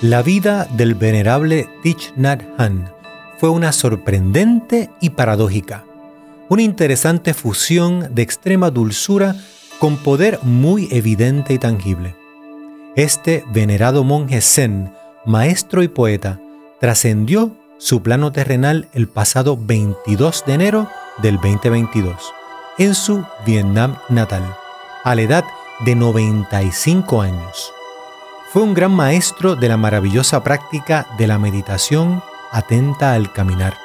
La vida del venerable Thich Nhat Hanh fue una sorprendente y paradójica, una interesante fusión de extrema dulzura con poder muy evidente y tangible. Este venerado monje zen, maestro y poeta, trascendió su plano terrenal el pasado 22 de enero del 2022 en su Vietnam natal, a la edad de 95 años. Fue un gran maestro de la maravillosa práctica de la meditación atenta al caminar.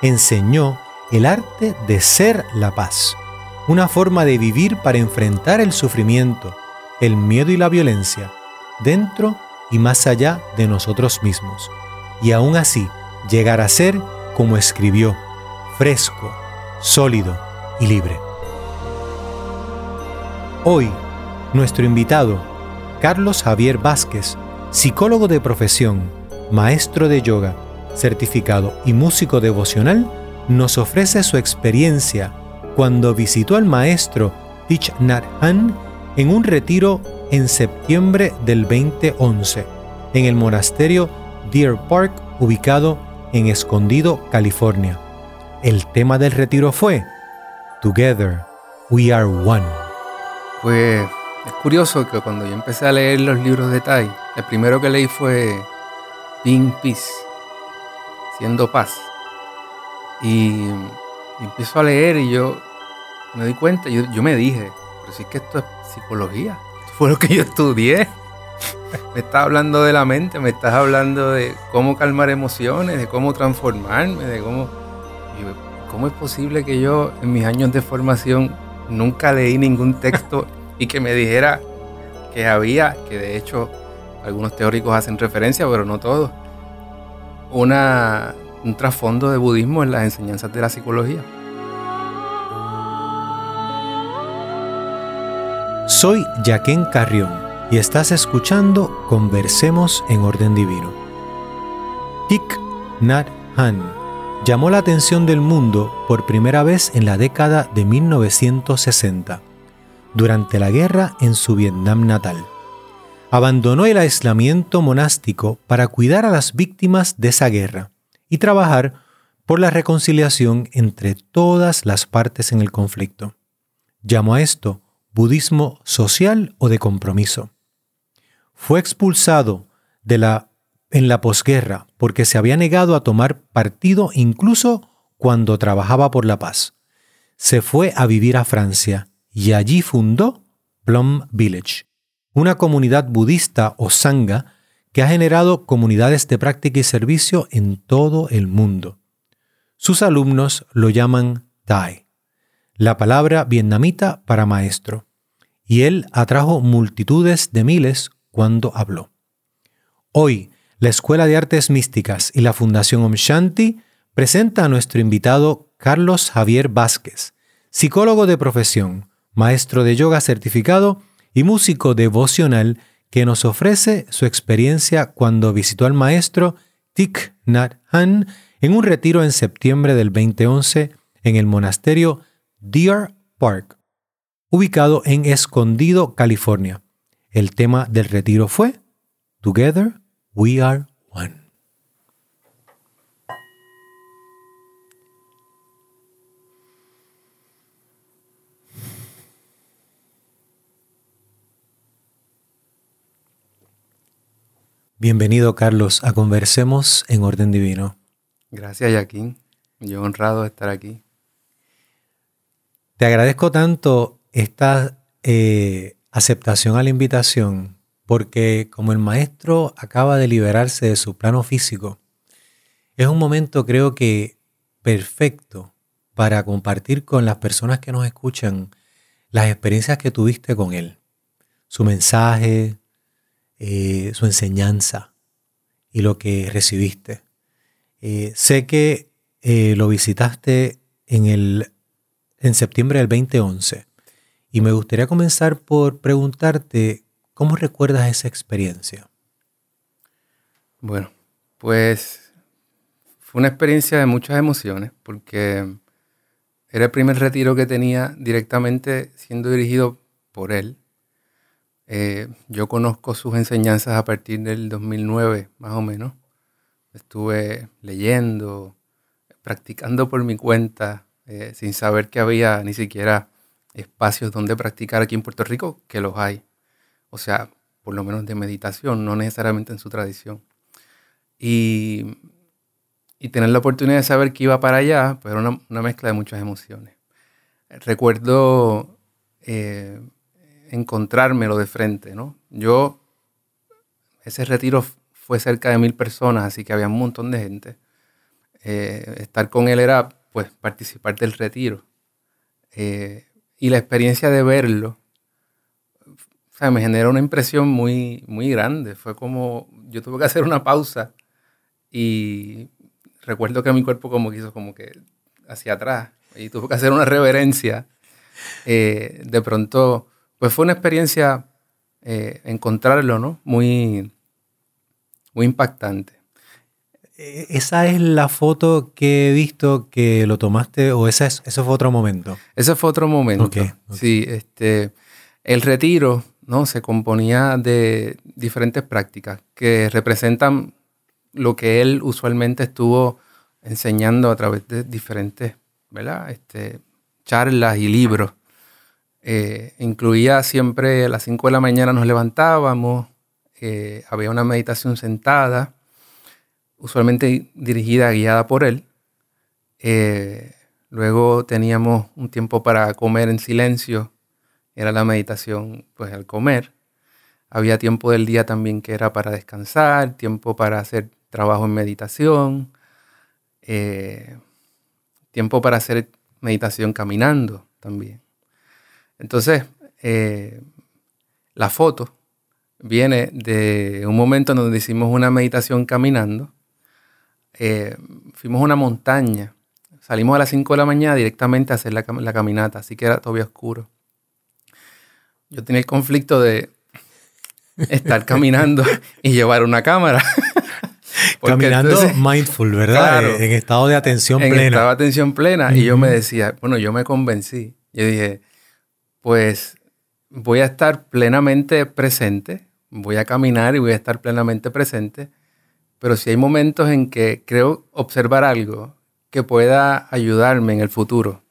Enseñó el arte de ser la paz, una forma de vivir para enfrentar el sufrimiento, el miedo y la violencia, dentro y más allá de nosotros mismos, y aún así llegar a ser, como escribió, fresco, sólido y libre. Hoy, nuestro invitado, Carlos Javier Vázquez, psicólogo de profesión, maestro de yoga, certificado y músico devocional, nos ofrece su experiencia cuando visitó al maestro Thich Nhat Hanh en un retiro en septiembre del 2011 en el monasterio Deer Park ubicado en Escondido, California. El tema del retiro fue Together We Are One. Es curioso que cuando yo empecé a leer los libros de Tai, el primero que leí fue Being Peace, siendo paz. Y, empiezo a leer y yo me di cuenta, yo, yo me dije, pero si es que esto es psicología, esto fue lo que yo estudié. me estás hablando de la mente, me estás hablando de cómo calmar emociones, de cómo transformarme, de cómo... ¿Cómo es posible que yo en mis años de formación nunca leí ningún texto y que me dijera que había, que de hecho algunos teóricos hacen referencia, pero no todos, un trasfondo de budismo en las enseñanzas de la psicología? Soy Jaquen Carrión y estás escuchando Conversemos en Orden Divino. Thich Nhat Hanh llamó la atención del mundo por primera vez en la década de 1960, durante la guerra en su Vietnam natal. Abandonó el aislamiento monástico para cuidar a las víctimas de esa guerra y trabajar por la reconciliación entre todas las partes en el conflicto. Llamó a esto budismo social o de compromiso. Fue expulsado de la, en la posguerra porque se había negado a tomar partido incluso cuando trabajaba por la paz. Se fue a vivir a Francia y allí fundó Plum Village, una comunidad budista o sangha que ha generado comunidades de práctica y servicio en todo el mundo. Sus alumnos lo llaman Tai, la palabra vietnamita para maestro, y él atrajo multitudes de miles cuando habló. Hoy, la Escuela de Artes Místicas y la Fundación Om Shanti presenta a nuestro invitado Carlos Javier Vázquez, psicólogo de profesión, maestro de yoga certificado y músico devocional que nos ofrece su experiencia cuando visitó al maestro Thich Nhat Hanh en un retiro en septiembre del 2011 en el monasterio Deer Park, ubicado en Escondido, California. El tema del retiro fue Together We Are Bienvenido Carlos a Conversemos en Orden Divino. Gracias Joaquín, yo honrado de estar aquí. Te agradezco tanto esta eh, aceptación a la invitación, porque como el maestro acaba de liberarse de su plano físico, es un momento creo que perfecto para compartir con las personas que nos escuchan las experiencias que tuviste con él, su mensaje, eh, su enseñanza y lo que recibiste. Eh, sé que eh, lo visitaste en, el, en septiembre del 2011 y me gustaría comenzar por preguntarte, ¿cómo recuerdas esa experiencia? Bueno, pues fue una experiencia de muchas emociones porque era el primer retiro que tenía directamente siendo dirigido por él. Eh, yo conozco sus enseñanzas a partir del 2009, más o menos. Estuve leyendo, practicando por mi cuenta, eh, sin saber que había ni siquiera espacios donde practicar aquí en Puerto Rico, que los hay. O sea, por lo menos de meditación, no necesariamente en su tradición. Y, tener la oportunidad de saber que iba para allá, pues era una, mezcla de muchas emociones. Recuerdo eh, encontrármelo de frente, ¿no? Yo, ese retiro fue cerca de mil personas, así que había un montón de gente. Eh, estar con él era, pues, participar del retiro. Eh, y la experiencia de verlo, o sea, me generó una impresión muy, muy grande. Fue como, yo tuve que hacer una pausa y recuerdo que mi cuerpo como quiso como que hacia atrás y tuve que hacer una reverencia. Eh, de pronto, pues fue una experiencia eh, encontrarlo, ¿no? Muy, muy impactante. E, ¿Esa es la foto que he visto que lo tomaste o ese, es, fue otro momento? Ese fue otro momento. Sí, este, el retiro ¿no? se componía de diferentes prácticas que representan lo que él usualmente estuvo enseñando a través de diferentes ¿verdad? Este, charlas y libros. Eh, incluía siempre a las 5 de la mañana nos levantábamos, eh, había una meditación sentada, usualmente dirigida, guiada por él. Eh, luego teníamos un tiempo para comer en silencio, era la meditación pues al comer. Había tiempo del día también que era para descansar, tiempo para hacer trabajo en meditación, tiempo para hacer meditación caminando también. Entonces, eh, la foto viene de un momento en donde hicimos una meditación caminando. Eh, fuimos a una montaña. Salimos a las 5 de la mañana directamente a hacer la, caminata, así que era todavía oscuro. Yo tenía el conflicto de estar caminando y llevar una cámara. Caminando mindful, ¿verdad? en estado de atención plena. En estado de atención plena. Y yo me decía, bueno, yo me convencí. Yo dije, pues voy a estar plenamente presente, voy a caminar y voy a estar plenamente presente, pero si hay momentos en que creo observar algo que pueda ayudarme en el futuro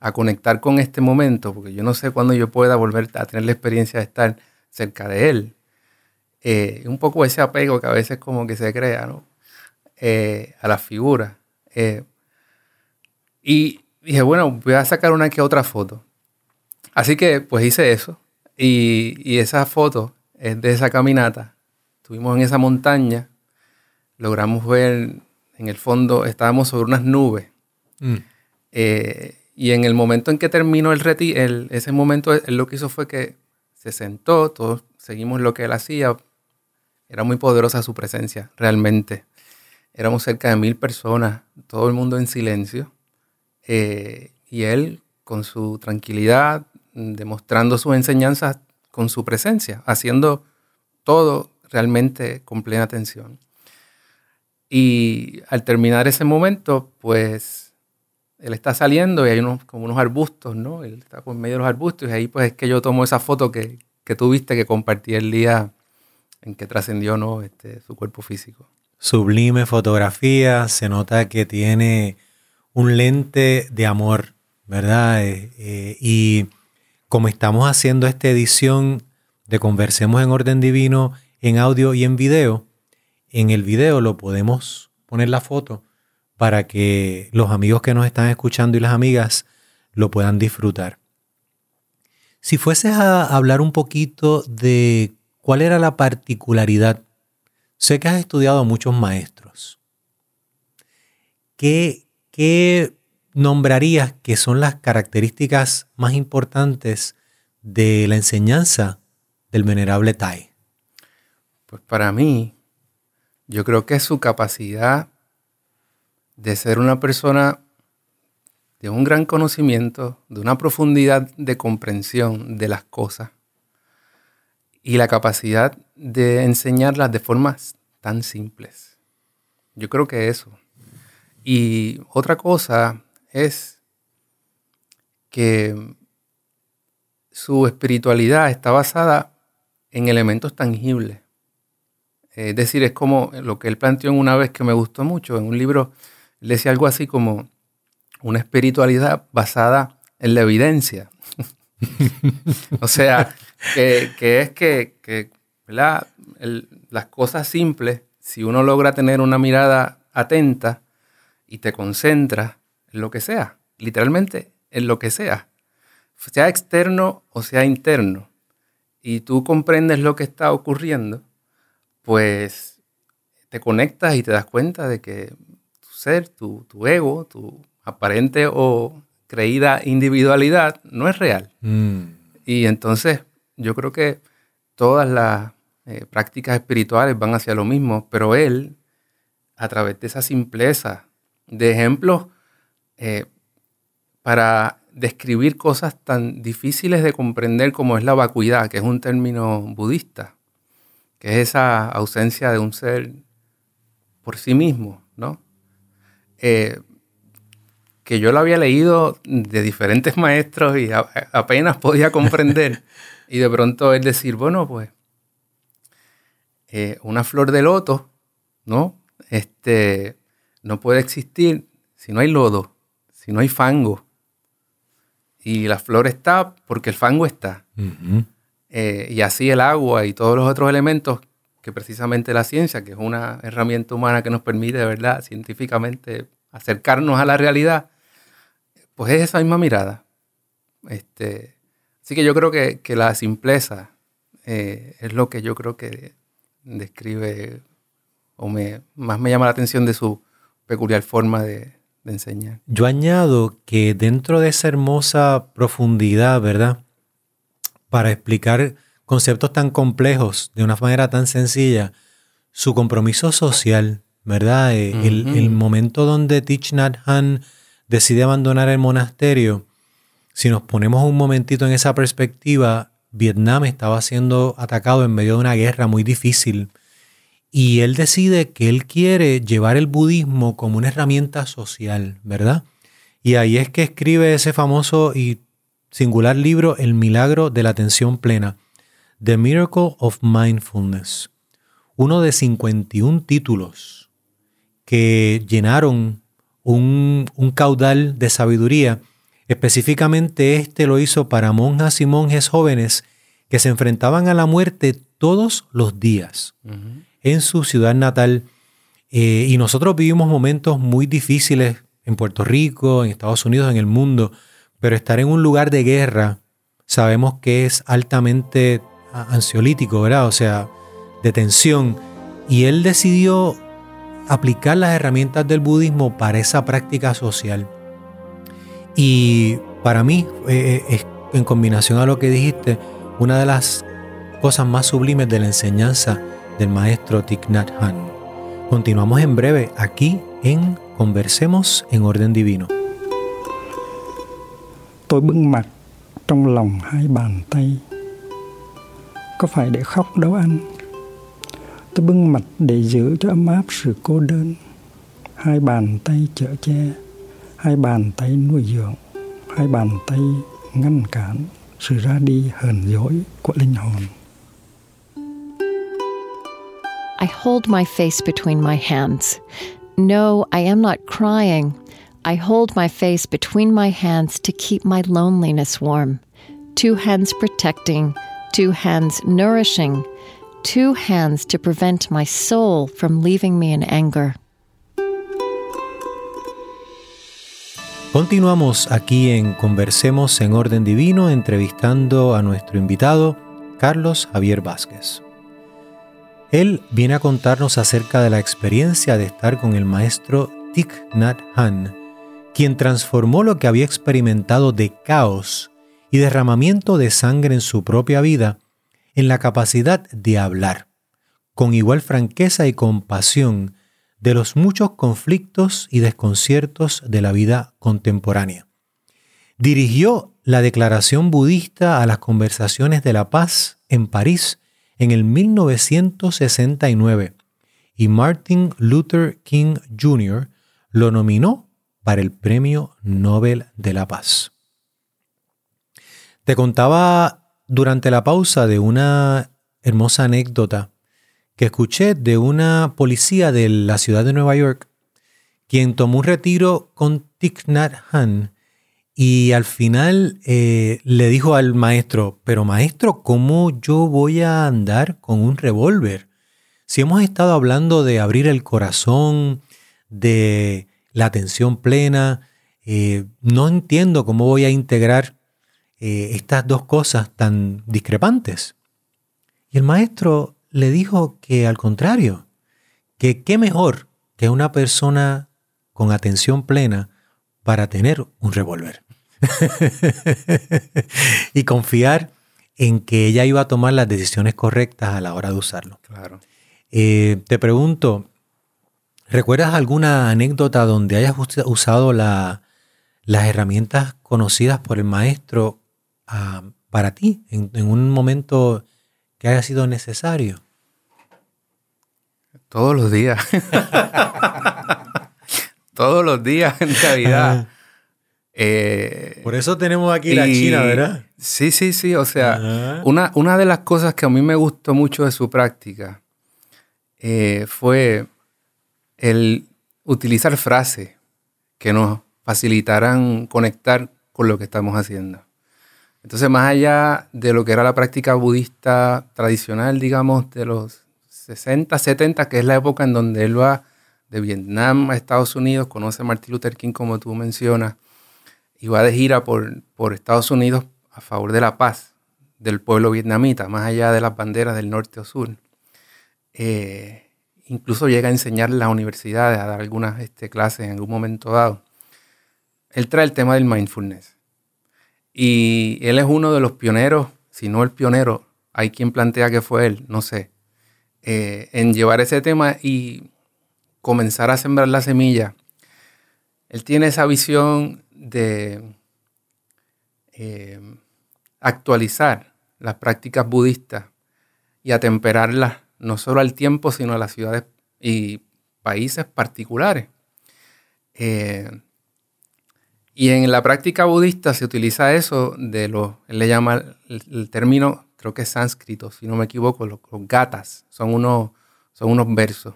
a conectar con este momento, porque yo no sé cuándo yo pueda volver a tener la experiencia de estar cerca de él. Eh, un poco ese apego que a veces como que se crea, ¿no? Eh, a la figura. Eh, y dije, bueno, voy a sacar una que otra foto. Así que pues hice eso. Y, esa foto es de esa caminata. Estuvimos en esa montaña. Logramos ver en el fondo, estábamos sobre unas nubes. Mm. Eh, y en el momento en que terminó el retiro, ese momento, él lo que hizo fue que se sentó, todos seguimos lo que él hacía. Era muy poderosa su presencia, realmente. Éramos cerca de mil personas, todo el mundo en silencio. Eh, y él, con su tranquilidad, demostrando sus enseñanzas con su presencia, haciendo todo realmente con plena atención. Y al terminar ese momento, pues él está saliendo y hay unos, como unos arbustos, ¿no? Él está por medio de los arbustos y ahí pues es que yo tomo esa foto que, que tú viste que compartí el día en que trascendió ¿no? este, su cuerpo físico. Sublime fotografía, se nota que tiene un lente de amor, ¿verdad? Eh, eh, y como estamos haciendo esta edición de Conversemos en Orden Divino en audio y en video, en el video lo podemos poner la foto para que los amigos que nos están escuchando y las amigas lo puedan disfrutar. Si fueses a hablar un poquito de cuál era la particularidad, sé que has estudiado a muchos maestros. ¿Qué, qué nombrarías que son las características más importantes de la enseñanza del venerable Tai? Pues para mí, yo creo que es su capacidad de ser una persona de un gran conocimiento, de una profundidad de comprensión de las cosas y la capacidad de enseñarlas de formas tan simples. Yo creo que eso. Y otra cosa es que su espiritualidad está basada en elementos tangibles. Es decir, es como lo que él planteó en una vez que me gustó mucho, en un libro, le decía algo así como una espiritualidad basada en la evidencia. o sea, que, es que, las cosas simples, si uno logra tener una mirada atenta y te concentra en lo que sea, literalmente en lo que sea, sea externo o sea interno, y tú comprendes lo que está ocurriendo, pues te conectas y te das cuenta de que tu ser, tu, ego, tu aparente o creída individualidad no es real. Mm. Y entonces yo creo que todas las eh, prácticas espirituales van hacia lo mismo, pero él, a través de esa simpleza de ejemplos, eh, para describir cosas tan difíciles de comprender como es la vacuidad, que es un término budista, que es esa ausencia de un ser por sí mismo, ¿no? Eh, que yo lo había leído de diferentes maestros y apenas podía comprender. y de pronto él decir, bueno, pues, eh, una flor de loto, ¿no? Este, no puede existir si no hay lodo, si no hay fango. Y la flor está porque el fango está. Eh, y así el agua y todos los otros elementos que precisamente la ciencia, que es una herramienta humana que nos permite, de verdad, científicamente acercarnos a la realidad, pues es esa misma mirada. Este, así que yo creo que, la simpleza eh, es lo que yo creo que describe o me, más me llama la atención de su peculiar forma de, enseñar. Yo añado que dentro de esa hermosa profundidad, ¿verdad? Para explicar conceptos tan complejos de una manera tan sencilla, su compromiso social, ¿verdad? Eh, el, momento donde Thich Nhat Hanh decide abandonar el monasterio, si nos ponemos un momentito en esa perspectiva, Vietnam estaba siendo atacado en medio de una guerra muy difícil y él decide que él quiere llevar el budismo como una herramienta social, ¿verdad? Y ahí es que escribe ese famoso y singular libro El milagro de la atención plena, The Miracle of Mindfulness, uno de 51 títulos que llenaron un, caudal de sabiduría. Específicamente este lo hizo para monjas y monjes jóvenes que se enfrentaban a la muerte todos los días en su ciudad natal. Eh, y nosotros vivimos momentos muy difíciles en Puerto Rico, en Estados Unidos, en el mundo, pero estar en un lugar de guerra sabemos que es altamente ansiolítico, ¿verdad? O sea, de tensión. Y él decidió aplicar las herramientas del budismo para esa práctica social. Y para mí, eh, eh, es, en combinación a lo que dijiste, una de las cosas más sublimes de la enseñanza del maestro Thich Nhat Hanh. Continuamos en breve aquí en Conversemos en Orden Divino. Tôi bưng mặt trong lòng hai bàn tay. Có phải để khóc đâu anh? Tôi bưng mặt để giữ cho ấm áp sự cô đơn. Hai bàn tay chở che, hai bàn tay nuôi dưỡng, hai bàn tay ngăn cản sự ra đi hờn dỗi của linh hồn. I hold my face between my hands. No, I am not crying. I hold my face between my hands to keep my loneliness warm. Two hands protecting, two hands nourishing, two hands to prevent my soul from leaving me in anger. Continuamos aquí en Conversemos en Orden Divino entrevistando a nuestro invitado, Carlos Javier Vázquez. Él viene a contarnos acerca de la experiencia de estar con el maestro Thich Nhat Hanh, quien transformó lo que había experimentado de caos y derramamiento de sangre en su propia vida en la capacidad de hablar, con igual franqueza y compasión, de los muchos conflictos y desconciertos de la vida contemporánea. Dirigió la declaración budista a las conversaciones de la paz en París en el 1969 y Martin Luther King Jr. lo nominó para el Premio Nobel de la Paz. Te contaba durante la pausa de una hermosa anécdota que escuché de una policía de la ciudad de Nueva York, quien tomó un retiro con Thich Nhat Hanh y al final eh, le dijo al maestro, pero maestro, ¿cómo yo voy a andar con un revólver? Si hemos estado hablando de abrir el corazón, de la atención plena, eh, no entiendo cómo voy a integrar eh, estas dos cosas tan discrepantes. Y el maestro le dijo que al contrario, que qué mejor que una persona con atención plena para tener un revólver. y confiar en que ella iba a tomar las decisiones correctas a la hora de usarlo. Claro. Eh, te pregunto, ¿recuerdas alguna anécdota donde hayas usado las herramientas conocidas por el maestro ah, para ti en, un momento que haya sido necesario? Todos los días. Todos los días en realidad. Eh, por eso tenemos aquí la China, ¿verdad? Sí, sí, sí. O sea, una, una, de las cosas que a mí me gustó mucho de su práctica eh, fue el utilizar frases que nos facilitaran conectar con lo que estamos haciendo. Entonces, más allá de lo que era la práctica budista tradicional, digamos, de los 60, 70, que es la época en donde él va de Vietnam a Estados Unidos, conoce a Martin Luther King, como tú mencionas, va de gira por, por Estados Unidos a favor de la paz del pueblo vietnamita, más allá de las banderas del norte o sur. Eh, incluso llega a enseñar en las universidades, a dar algunas este, clases en algún momento dado. Él trae el tema del mindfulness. Y él es uno de los pioneros, si no el pionero, hay quien plantea que fue él, no sé, eh, en llevar ese tema y comenzar a sembrar la semilla. Él tiene esa visión de eh, actualizar las prácticas budistas y atemperarlas no solo al tiempo, sino a las ciudades y países particulares. Eh, y en la práctica budista se utiliza eso de lo, él le llama el, término, creo que es sánscrito, si no me equivoco, los, gatas, son unos, son unos versos.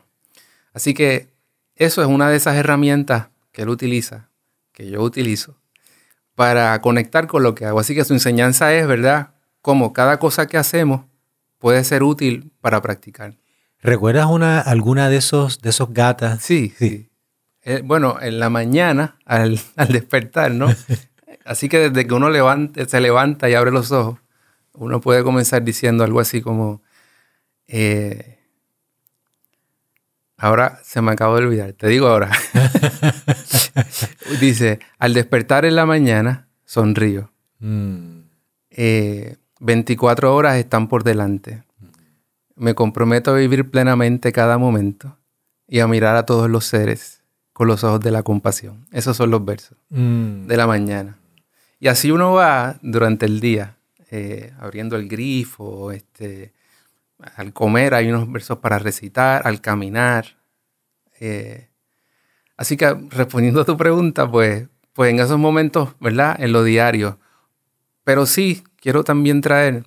Así que eso es una de esas herramientas que él utiliza, que yo utilizo, para conectar con lo que hago. Así que su enseñanza es, ¿verdad? Como cada cosa que hacemos puede ser útil para practicar. ¿Recuerdas una, alguna de esos, de esos gatas? Sí, sí. Eh, bueno, en la mañana, al, despertar, ¿no? Así que desde que uno se levanta y abre los ojos, uno puede comenzar diciendo algo así como, eh, ahora se me acabó de olvidar, te digo ahora. Dice, al despertar en la mañana, sonrío. 24 mm. eh, horas están por delante. Me comprometo a vivir plenamente cada momento y a mirar a todos los seres con los ojos de la compasión. Esos son los versos mm. de la mañana. Y así uno va durante el día, eh, abriendo el grifo, este, al comer hay unos versos para recitar, al caminar. Eh. así que respondiendo a tu pregunta, pues, pues en esos momentos, ¿verdad? En lo diario. Pero sí, quiero también traer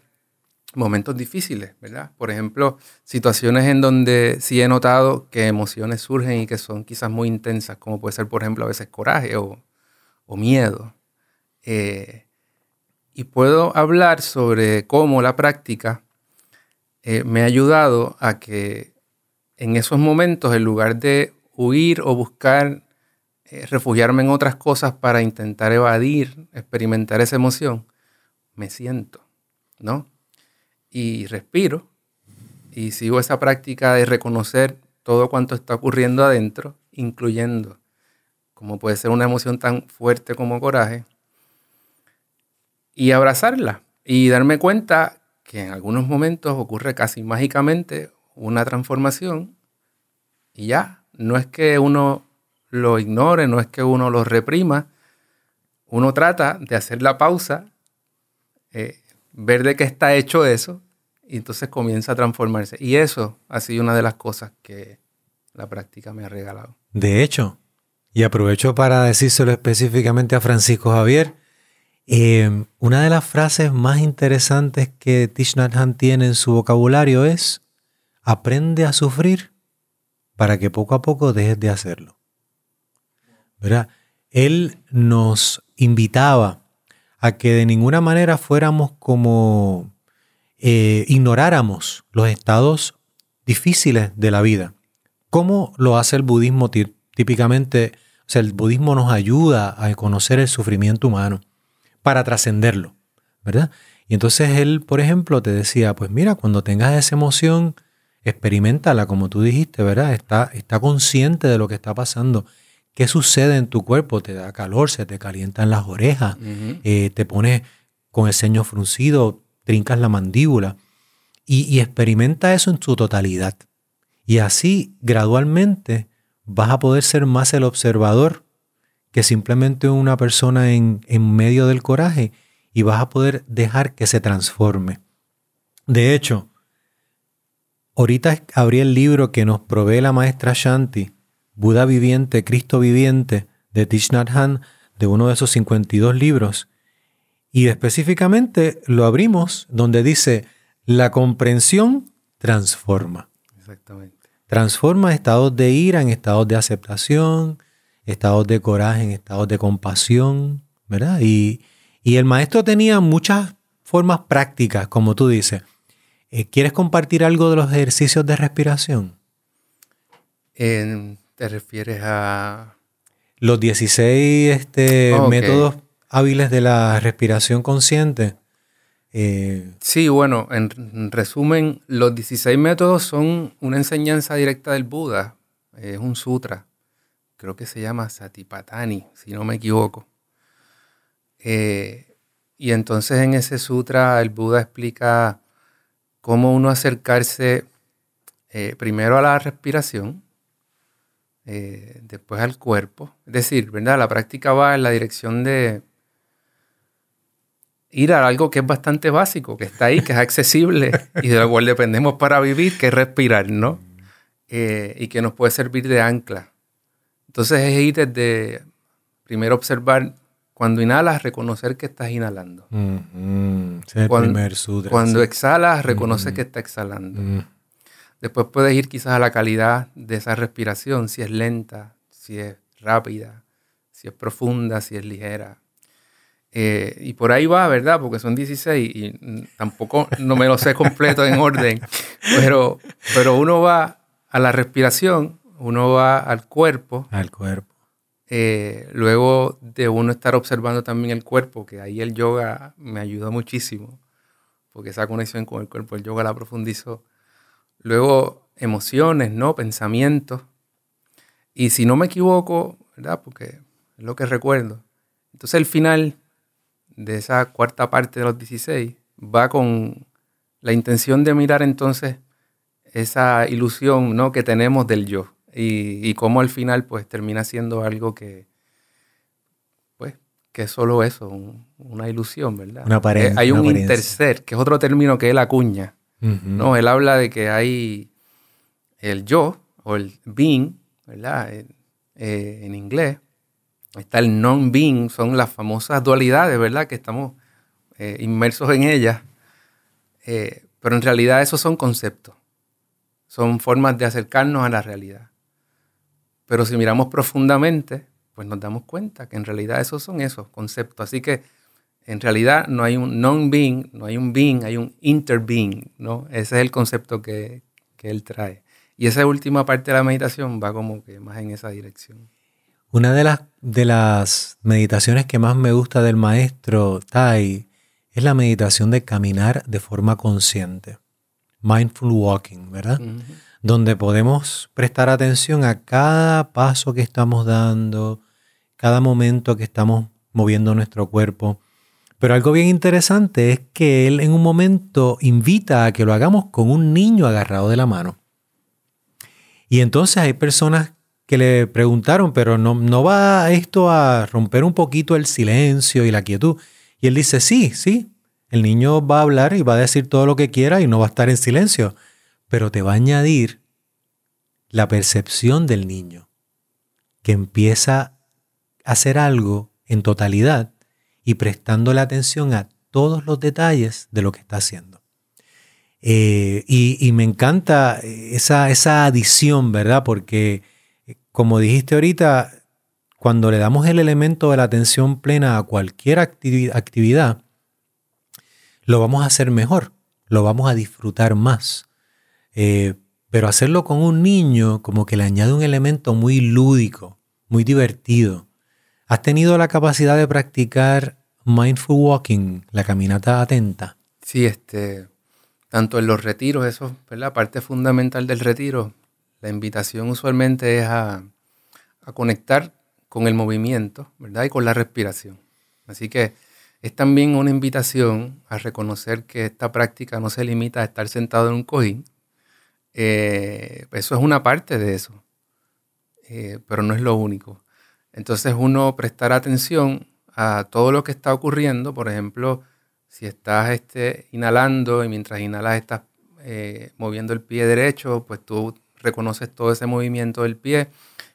momentos difíciles, ¿verdad? Por ejemplo, situaciones en donde sí he notado que emociones surgen y que son quizás muy intensas, como puede ser, por ejemplo, a veces coraje o, miedo. Eh, y puedo hablar sobre cómo la práctica eh, me ha ayudado a que en esos momentos, en lugar de huir o buscar eh, refugiarme en otras cosas para intentar evadir, experimentar esa emoción, me siento, ¿no? y respiro y sigo esa práctica de reconocer todo cuanto está ocurriendo adentro, incluyendo como puede ser una emoción tan fuerte como coraje, y abrazarla y darme cuenta que en algunos momentos ocurre casi mágicamente una transformación y ya, no es que uno lo ignore, no es que uno lo reprima, uno trata de hacer la pausa, eh, ver de qué está hecho eso y entonces comienza a transformarse. Y eso ha sido una de las cosas que la práctica me ha regalado. De hecho, y aprovecho para decírselo específicamente a Francisco Javier Eh, una de las frases más interesantes que Thich Nhat Hanh tiene en su vocabulario es aprende a sufrir para que poco a poco dejes de hacerlo. ¿Verdad? Él nos invitaba a que de ninguna manera fuéramos como eh, ignoráramos los estados difíciles de la vida. ¿Cómo lo hace el budismo típicamente? O sea, el budismo nos ayuda a conocer el sufrimiento humano para trascenderlo, ¿verdad? Y entonces él, por ejemplo, te decía, pues mira, cuando tengas esa emoción, experimentala, como tú dijiste, ¿verdad? Está, está consciente de lo que está pasando. ¿Qué sucede en tu cuerpo? Te da calor, se te calientan las orejas, eh, te pones con el ceño fruncido, trincas la mandíbula y, experimenta eso en su totalidad. Y así, gradualmente, vas a poder ser más el observador que simplemente una persona en, en medio del coraje y vas a poder dejar que se transforme. De hecho, ahorita abrí el libro que nos provee la maestra Shanti, Buda viviente, Cristo viviente, de Thich Nhat Hanh, de uno de esos 52 libros, y específicamente lo abrimos donde dice, la comprensión transforma. Exactamente. Transforma estados de ira en estados de aceptación, estados de coraje en estados de compasión, ¿verdad? Y, el maestro tenía muchas formas prácticas, como tú dices. Eh, ¿Quieres compartir algo de los ejercicios de respiración? ¿Te refieres a...? Los 16 este, métodos hábiles de la respiración consciente. Eh, sí, bueno, en resumen, los 16 métodos son una enseñanza directa del Buda. Es un sutra. Creo que se llama Satipatthani, si no me equivoco. Eh, y entonces en ese sutra el Buda explica cómo uno acercarse eh, primero a la respiración, después al cuerpo. Es decir. La práctica va en la dirección de ir a algo que es bastante básico, que está ahí, que es accesible y de lo cual dependemos para vivir, que es respirar, ¿no? Eh, y que nos puede servir de ancla. Entonces es ir desde, primero observar, cuando inhalas, reconocer que estás inhalando. el cuando, primer sutra, Cuando exhalas, reconoce que estás exhalando. Después puedes ir quizás a la calidad de esa respiración, si es lenta, si es rápida, si es profunda, si es ligera. Eh, y por ahí va, ¿verdad? Porque son 16 y tampoco no me lo sé completo en orden. Pero, pero uno va a la respiración, uno va al cuerpo. Al cuerpo. Eh, luego de uno estar observando también el cuerpo, que ahí el yoga me ayudó muchísimo, porque esa conexión con el cuerpo, el yoga la profundizó. Luego emociones, ¿no? Pensamientos. Y si no me equivoco, ¿verdad? Porque es lo que recuerdo. Entonces el final de esa cuarta parte de los 16 va con la intención de mirar entonces esa ilusión ¿no? que tenemos del yo y, y cómo al final pues termina siendo algo que pues que es solo eso, una ilusión, ¿verdad? Una eh, hay un interser, que es otro término que él acuña. ¿no? Él habla de que hay el yo o el being, ¿verdad? Eh, en inglés, está el non-being, son las famosas dualidades, ¿verdad? Que estamos eh, inmersos en ellas. Eh, pero en realidad esos son conceptos, son formas de acercarnos a la realidad. Pero si miramos profundamente, pues nos damos cuenta que en realidad esos son esos conceptos. Así que en realidad no hay un non-being, no hay un being, hay un interbeing, ¿no? Ese es el concepto que, que él trae. Y esa última parte de la meditación va como que más en esa dirección. Una de las, de las meditaciones que más me gusta del maestro Tai es la meditación de caminar de forma consciente. Mindful walking, ¿verdad? Donde podemos prestar atención a cada paso que estamos dando, cada momento que estamos moviendo nuestro cuerpo. Pero algo bien interesante es que él en un momento invita a que lo hagamos con un niño agarrado de la mano. Y entonces hay personas que le preguntaron, pero no, no va esto a romper un poquito el silencio y la quietud. Y él dice, sí, sí, el niño va a hablar y va a decir todo lo que quiera y no va a estar en silencio, pero te va a añadir la percepción del niño, que empieza a hacer algo en totalidad y prestándole atención a todos los detalles de lo que está haciendo. Eh, y, me encanta esa, esa adición, ¿verdad? Porque, como dijiste ahorita, cuando le damos el elemento de la atención plena a cualquier actividad, lo vamos a hacer mejor, lo vamos a disfrutar más. Eh, pero hacerlo con un niño como que le añade un elemento muy lúdico, muy divertido. ¿Has tenido la capacidad de practicar mindful walking, la caminata atenta? Sí, este, tanto en los retiros, eso es la parte fundamental del retiro. La invitación usualmente es a, a conectar con el movimiento, ¿verdad? Y con la respiración. Así que es también una invitación a reconocer que esta práctica no se limita a estar sentado en un cojín. Eh, eso es una parte de eso, eh, pero no es lo único. Entonces uno prestar atención a todo lo que está ocurriendo, por ejemplo, si estás este, inhalando y mientras inhalas estás eh, moviendo el pie derecho, pues tú reconoces todo ese movimiento del pie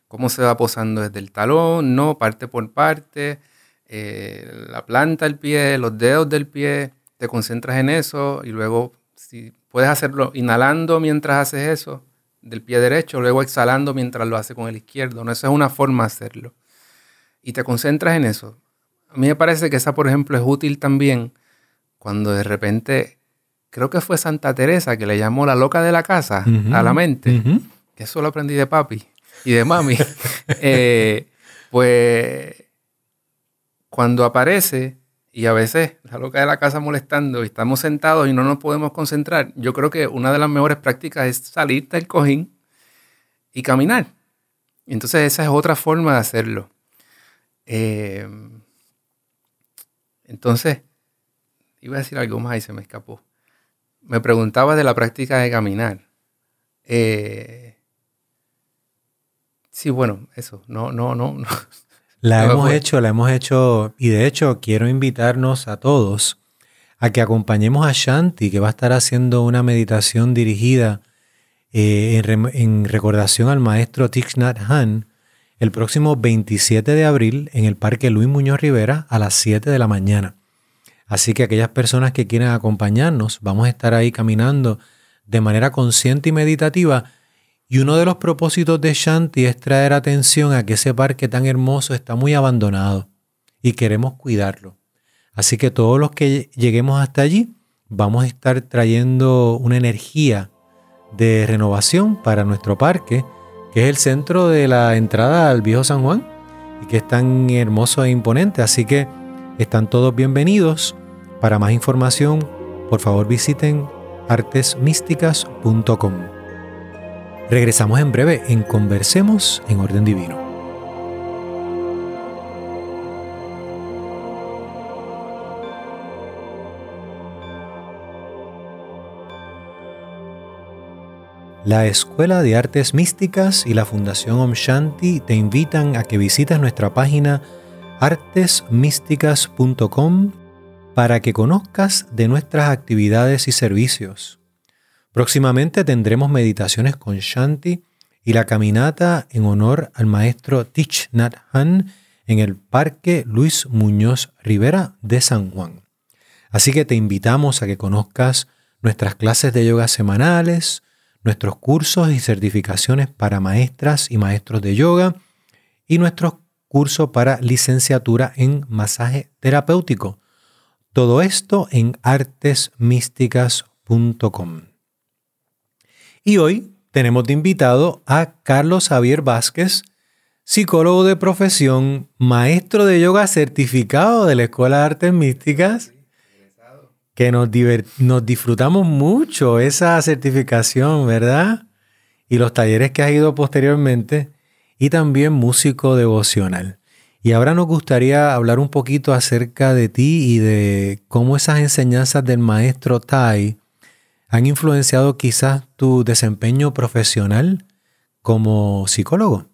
cómo se va posando desde el talón, no, parte por parte, la planta del pie, los dedos del pie, te concentras en eso y luego si puedes hacerlo inhalando mientras haces eso del pie derecho, luego exhalando mientras lo haces con el izquierdo, no, esa es una forma de hacerlo. Y te concentras en eso. A mí me parece que esa, por ejemplo, es útil también cuando de repente, creo que fue Santa Teresa que le llamó la loca de la casa a la mente, que eso lo aprendí de papi y de mami, eh, pues cuando aparece y a veces la loca de la casa molestando y estamos sentados y no nos podemos concentrar, yo creo que una de las mejores prácticas es salir del cojín y caminar. Entonces esa es otra forma de hacerlo. Eh, entonces, iba a decir algo más y se me escapó. Me preguntaba de la práctica de caminar. Eh, Sí, bueno, eso. No, no, no. La hemos hecho, la hemos hecho. Y de hecho, quiero invitarnos a todos a que acompañemos a Shanti, que va a estar haciendo una meditación dirigida eh, en, recordación al maestro Thich Nhat Hanh el próximo 27 de abril en el Parque Luis Muñoz Rivera a las 7 de la mañana. Así que aquellas personas que quieran acompañarnos, vamos a estar ahí caminando de manera consciente y meditativa y uno de los propósitos de Shanti es traer atención a que ese parque tan hermoso está muy abandonado y queremos cuidarlo. Así que todos los que lleguemos hasta allí vamos a estar trayendo una energía de renovación para nuestro parque, que es el centro de la entrada al viejo San Juan y que es tan hermoso e imponente. Así que están todos bienvenidos. Para más información, por favor visiten artesmísticas.com. Regresamos en breve en Conversemos en Orden Divino. La Escuela de Artes Místicas y la Fundación Om Shanti te invitan a que visites nuestra página artesmísticas.com para que conozcas de nuestras actividades y servicios. Próximamente tendremos meditaciones con Shanti y la caminata en honor al maestro Thich Nhat Hanh en el Parque Luis Muñoz Rivera de San Juan. Así que te invitamos a que conozcas nuestras clases de yoga semanales, nuestros cursos y certificaciones para maestras y maestros de yoga y nuestros cursos para licenciatura en masaje terapéutico. Todo esto en artesmísticas.com. Y hoy tenemos de invitado a Carlos Javier Vázquez, psicólogo de profesión, maestro de yoga certificado de la Escuela de Artes Místicas, que nos, nos disfrutamos mucho esa certificación, ¿verdad? Y los talleres que has ido posteriormente, y también músico devocional. Y ahora nos gustaría hablar un poquito acerca de ti y de cómo esas enseñanzas del maestro Tai han influenciado quizás tu desempeño profesional como psicólogo?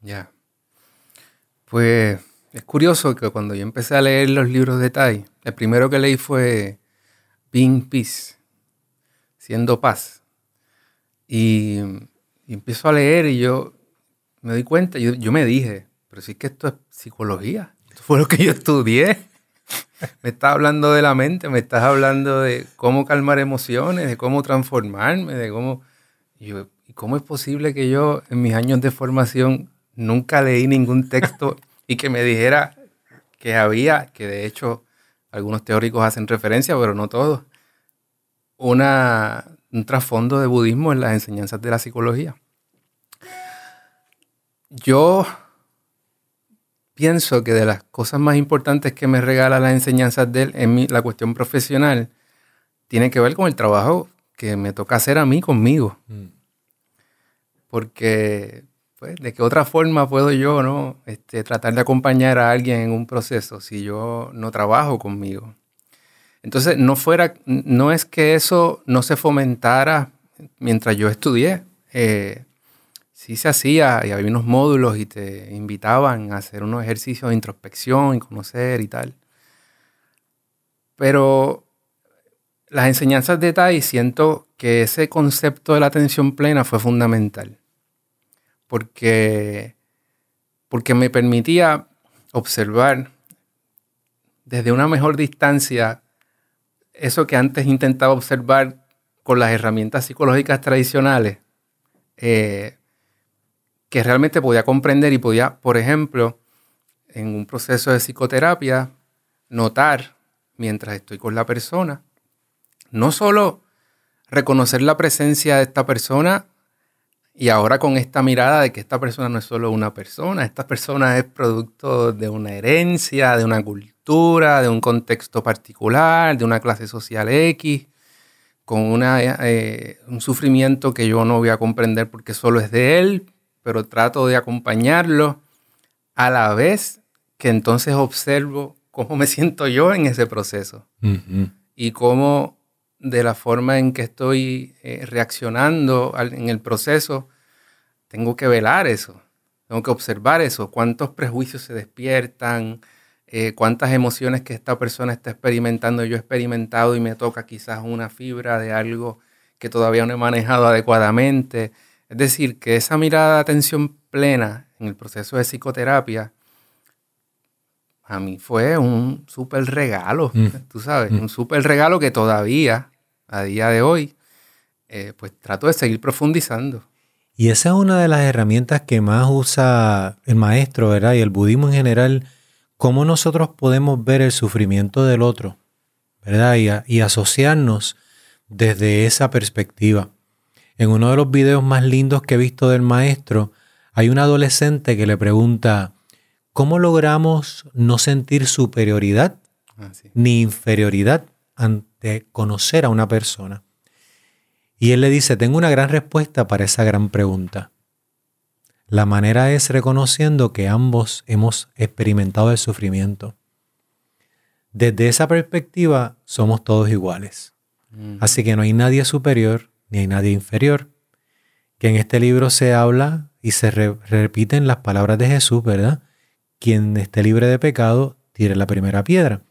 Ya. Pues es curioso que cuando yo empecé a leer los libros de Tai, el primero que leí fue Being Peace, siendo paz. Y, empiezo a leer y yo me di cuenta, yo, yo me dije, pero sí que esto es psicología, esto fue lo que yo estudié. Me estás hablando de la mente, me estás hablando de cómo calmar emociones, de cómo transformarme, de cómo... Y, cómo es posible que yo en mis años de formación nunca leí ningún texto y que me dijera que había, que de hecho algunos teóricos hacen referencia, pero no todos, una, un trasfondo de budismo en las enseñanzas de la psicología. Yo pienso que de las cosas más importantes que me regala las enseñanzas de él en la cuestión profesional tiene que ver con el trabajo que me toca hacer a mí conmigo. Mm. Porque, pues, ¿de qué otra forma puedo yo, no? Este, tratar de acompañar a alguien en un proceso si yo no trabajo conmigo. Entonces, no fuera, no es que eso no se fomentara mientras yo estudié. Eh, sí se hacía y había unos módulos y te invitaban a hacer unos ejercicios de introspección y conocer y tal. Pero las enseñanzas de Tai siento que ese concepto de la atención plena fue fundamental. Porque, porque me permitía observar desde una mejor distancia eso que antes intentaba observar con las herramientas psicológicas tradicionales. Eh, que realmente podía comprender y podía, por ejemplo, en un proceso de psicoterapia, notar mientras estoy con la persona, no solo reconocer la presencia de esta persona y ahora con esta mirada de que esta persona no es solo una persona, esta persona es producto de una herencia, de una cultura, de un contexto particular, de una clase social X, con eh, un sufrimiento que yo no voy a comprender porque solo es de él, pero trato de acompañarlo a la vez que entonces observo cómo me siento yo en ese proceso. Y cómo de la forma en que estoy eh, reaccionando en el proceso, tengo que velar eso, tengo que observar eso, cuántos prejuicios se despiertan, eh, cuántas emociones que esta persona está experimentando, yo he experimentado y me toca quizás una fibra de algo que todavía no he manejado adecuadamente. Es decir, que esa mirada de atención plena en el proceso de psicoterapia, a mí fue un súper regalo, mm. tú sabes, mm. un súper regalo que todavía, a día de hoy, eh, pues trato de seguir profundizando. Y esa es una de las herramientas que más usa el maestro, ¿verdad? Y el budismo en general, cómo nosotros podemos ver el sufrimiento del otro, ¿verdad? y asociarnos desde esa perspectiva. En uno de los videos más lindos que he visto del maestro, hay un adolescente que le pregunta, ¿cómo logramos no sentir superioridad ah, ni inferioridad ante conocer a una persona? Y él le dice, tengo una gran respuesta para esa gran pregunta. La manera es reconociendo que ambos hemos experimentado el sufrimiento. Desde esa perspectiva somos todos iguales. Mm. Así que no hay nadie superior ni hay nadie inferior. Que en este libro se habla y se repiten las palabras de Jesús, ¿verdad? Quien esté libre de pecado, tire la primera piedra.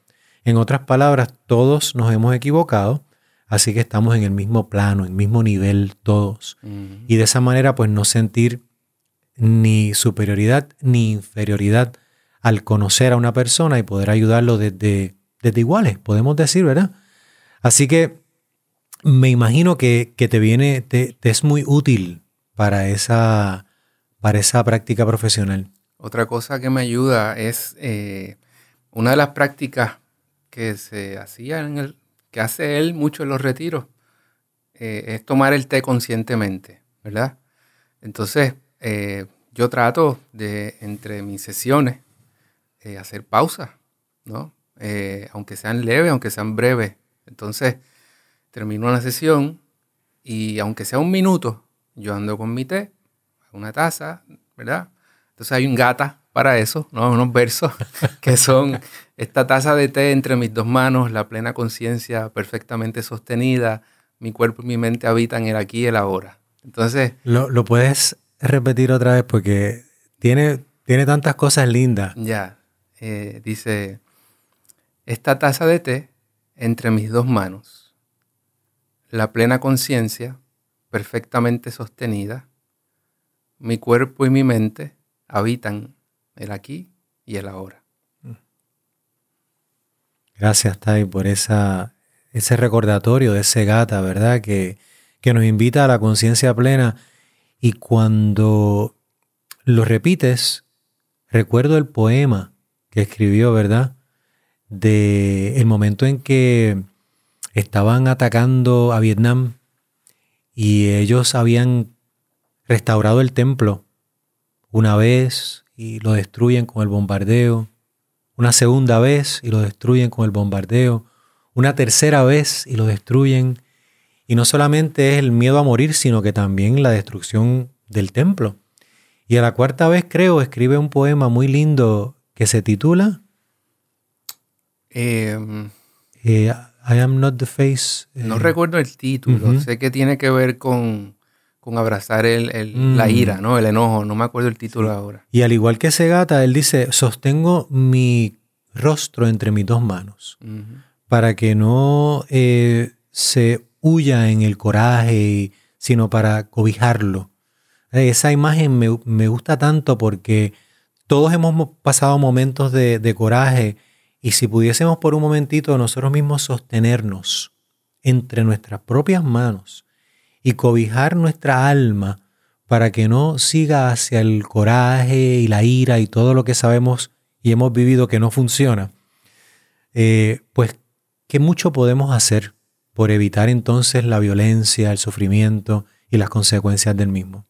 En otras palabras, todos nos hemos equivocado, así que estamos en el mismo plano, en el mismo nivel todos. Y de esa manera, pues no sentir ni superioridad ni inferioridad al conocer a una persona y poder ayudarlo desde, desde iguales, podemos decir, ¿verdad? Así que me imagino que, te viene, te, es muy útil para esa, para esa práctica profesional. Otra cosa que me ayuda es eh, una de las prácticas que se hacía en el, que hace él mucho en los retiros, eh, es tomar el té conscientemente, ¿verdad? Entonces, eh, yo trato de, entre mis sesiones, hacer pausas, ¿no? aunque sean leves, aunque sean breves. Entonces, termino una sesión y aunque sea un minuto, yo ando con mi té, una taza, ¿verdad? Entonces hay un gata para eso, ¿no? unos versos que son esta taza de té entre mis dos manos, la plena conciencia perfectamente sostenida, mi cuerpo y mi mente habitan el aquí y el ahora. Entonces... Lo, puedes repetir otra vez porque tiene, tiene tantas cosas lindas. Ya, eh, dice, esta taza de té entre mis dos manos la plena conciencia, perfectamente sostenida, mi cuerpo y mi mente habitan el aquí y el ahora. Gracias, Tai, por esa, ese recordatorio de ese gata, ¿verdad? Que, que nos invita a la conciencia plena. Y cuando lo repites, recuerdo el poema que escribió, ¿verdad? De el momento en que estaban atacando a Vietnam y ellos habían restaurado el templo una vez y lo destruyen con el bombardeo, una segunda vez y lo destruyen con el bombardeo, una tercera vez y lo destruyen. Y no solamente es el miedo a morir, sino que también la destrucción del templo. Y a la cuarta vez, creo, escribe un poema muy lindo que se titula Em, eh, I am not the face. no eh, recuerdo el título. Sé que tiene que ver con, con abrazar el, el- la Mm. ira, ¿no? El enojo. No me acuerdo el título ahora. Y al igual que ese gata, él dice, sostengo mi rostro entre mis dos manos para que no eh, se huya en el coraje, sino para cobijarlo. Eh, Esa imagen me, me gusta tanto porque todos hemos mo- pasado momentos de, de coraje y si pudiésemos por un momentito nosotros mismos sostenernos entre nuestras propias manos y cobijar nuestra alma para que no siga hacia el coraje y la ira y todo lo que sabemos y hemos vivido que no funciona, eh, pues qué mucho podemos hacer por evitar entonces la violencia, el sufrimiento y las consecuencias del mismo.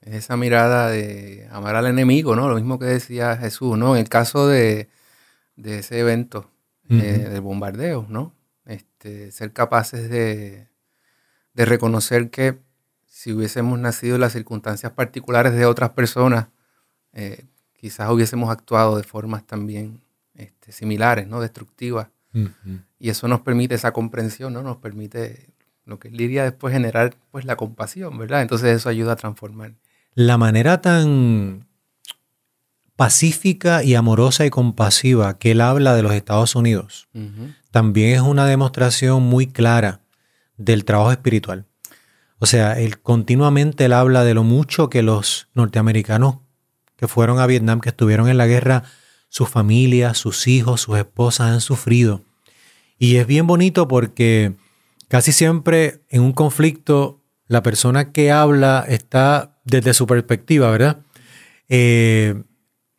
Esa mirada de amar al enemigo, ¿no? Lo mismo que decía Jesús, ¿no? En el caso de, de ese evento eh, Ujú. del bombardeo, ¿no? Este, ser capaces de, de reconocer que si hubiésemos nacido en las circunstancias particulares de otras personas, eh, quizás hubiésemos actuado de formas también este, similares, ¿no? Destructivas. Y eso nos permite esa comprensión, ¿no? Nos permite lo que él diría después generar pues la compasión, ¿verdad? Entonces eso ayuda a transformar. La manera tan pacífica y amorosa y compasiva que él habla de los Estados Unidos también es una demostración muy clara del trabajo espiritual. O sea, él continuamente él habla de lo mucho que los norteamericanos que fueron a Vietnam, que estuvieron en la guerra, sus familias, sus hijos, sus esposas han sufrido. Y es bien bonito porque casi siempre en un conflicto la persona que habla está desde su perspectiva, ¿verdad? Eh,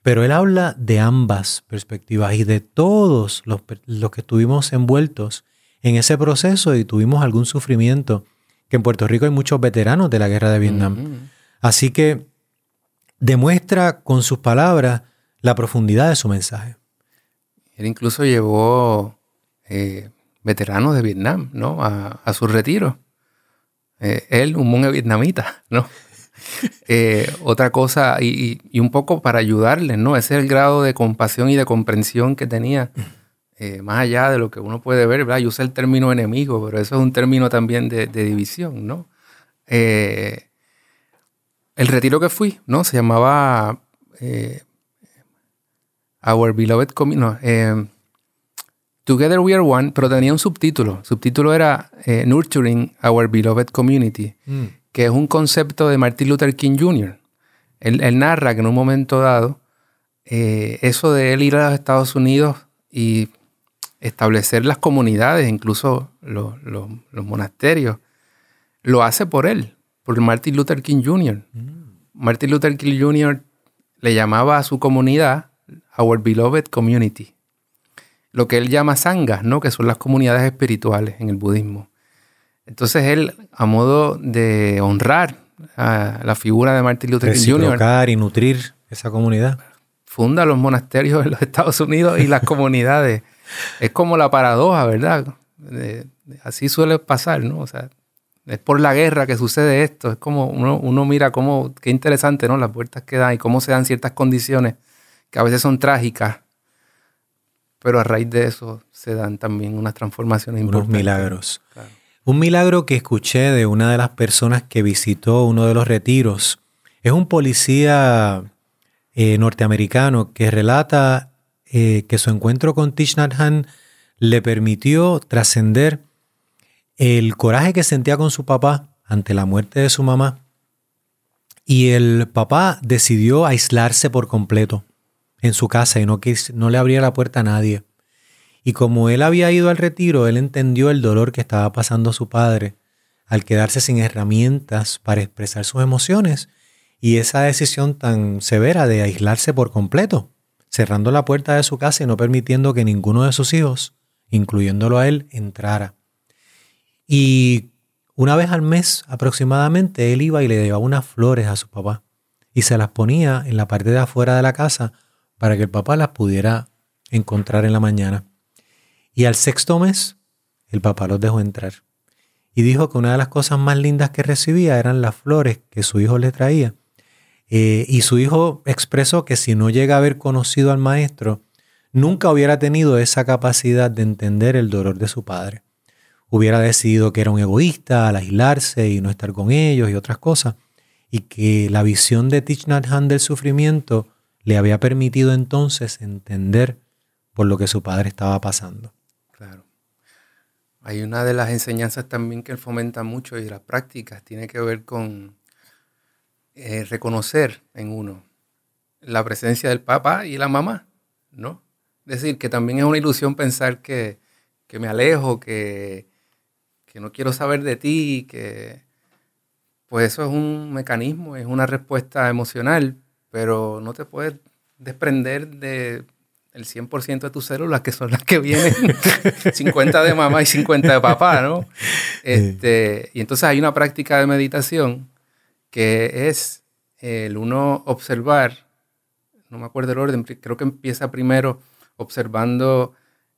pero él habla de ambas perspectivas y de todos los, que estuvimos envueltos en ese proceso y tuvimos algún sufrimiento, que en Puerto Rico hay muchos veteranos de la guerra de Vietnam. Así que demuestra con sus palabras la profundidad de su mensaje. Él incluso llevó eh, veteranos de Vietnam, ¿no? A, a su retiro. Eh, él, un monje vietnamita, ¿no? Eh, otra cosa, y, un poco para ayudarles, ¿no? Ese es el grado de compasión y de comprensión que tenía, eh, más allá de lo que uno puede ver, ¿verdad? Yo usé el término enemigo, pero eso es un término también de, de división, ¿no? Eh, el retiro que fui, ¿no? Se llamaba Our Beloved Community. No, eh, Together We Are One, pero tenía un subtítulo. El subtítulo era Nurturing Our Beloved Community, que es un concepto de Martin Luther King Jr. Él, él narra que en un momento dado, eh, eso de él ir a los Estados Unidos y establecer las comunidades, incluso los, los- los monasterios, lo hace por él, por Martin Luther King Jr. Martin Luther King Jr. le llamaba a su comunidad Our Beloved Community. Lo que él llama sangas, ¿no? Que son las comunidades espirituales en el budismo. Entonces él, a modo de honrar a la figura de Martin Luther King Jr., y nutrir esa comunidad. funda los monasterios en los Estados Unidos y las comunidades. Es como la paradoja, ¿verdad? Así suele pasar, ¿no? O sea, es por la guerra que sucede esto. Es como uno, uno mira cómo, qué interesante, ¿no? Las vueltas que dan y cómo se dan ciertas condiciones que a veces son trágicas, pero a raíz de eso se dan también unas transformaciones Unos importantes. milagros. Claro. Un milagro que escuché de una de las personas que visitó uno de los retiros es un policía eh, norteamericano que relata eh, que su encuentro con Thich Nhat le permitió trascender el coraje que sentía con su papá ante la muerte de su mamá y el papá decidió aislarse por completo en su casa y no, no le abría la puerta a nadie. Y como él había ido al retiro, él entendió el dolor que estaba pasando su padre al quedarse sin herramientas para expresar sus emociones y esa decisión tan severa de aislarse por completo, cerrando la puerta de su casa y no permitiendo que ninguno de sus hijos, incluyéndolo a él, entrara. Y una vez al mes aproximadamente él iba y le llevaba unas flores a su papá y se las ponía en la parte de afuera de la casa para que el papá las pudiera encontrar en la mañana. Y al sexto mes, el papá los dejó entrar. Y dijo que una de las cosas más lindas que recibía eran las flores que su hijo le traía. Eh, y su hijo expresó que si no llega a haber conocido al maestro, nunca hubiera tenido esa capacidad de entender el dolor de su padre. Hubiera decidido que era un egoísta al aislarse y no estar con ellos y otras cosas, y que la visión de Thich Nhat del sufrimiento le había permitido entonces entender por lo que su padre estaba pasando. Hay una de las enseñanzas también que él fomenta mucho y las prácticas tiene que ver con eh, reconocer en uno la presencia del papá y la mamá, ¿no? Es decir, que también es una ilusión pensar que, me alejo, que, que, no quiero saber de ti, que pues eso es un mecanismo, es una respuesta emocional, pero no te puedes desprender de el 100% de tus células, que son las que vienen 50 de mamá y 50 de papá, ¿no? Este, y entonces hay una práctica de meditación que es el uno observar, no me acuerdo el orden, creo que empieza primero observando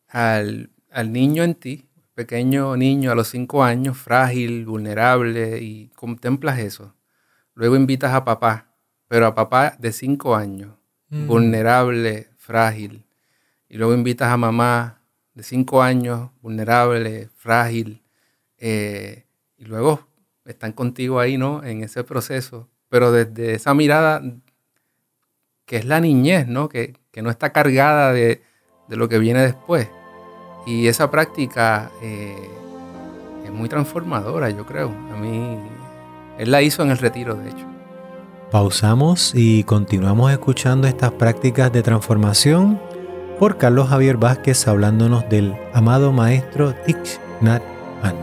al, al niño en ti, pequeño niño a los 5 años, frágil, vulnerable, y contemplas eso. Luego invitas a papá pero a papá de cinco años, mm. vulnerable, frágil. Y luego invitas a mamá de cinco años, vulnerable, frágil. Eh, y luego están contigo ahí, ¿no? En ese proceso. Pero desde esa mirada que es la niñez, ¿no? Que, no está cargada de, lo que viene después. Y esa práctica eh, es muy transformadora, yo creo. A mí, él la hizo en el retiro, de hecho. Pausamos y continuamos escuchando estas prácticas de transformación por Carlos Javier Vázquez hablándonos del amado maestro Thich Nhat Hanh.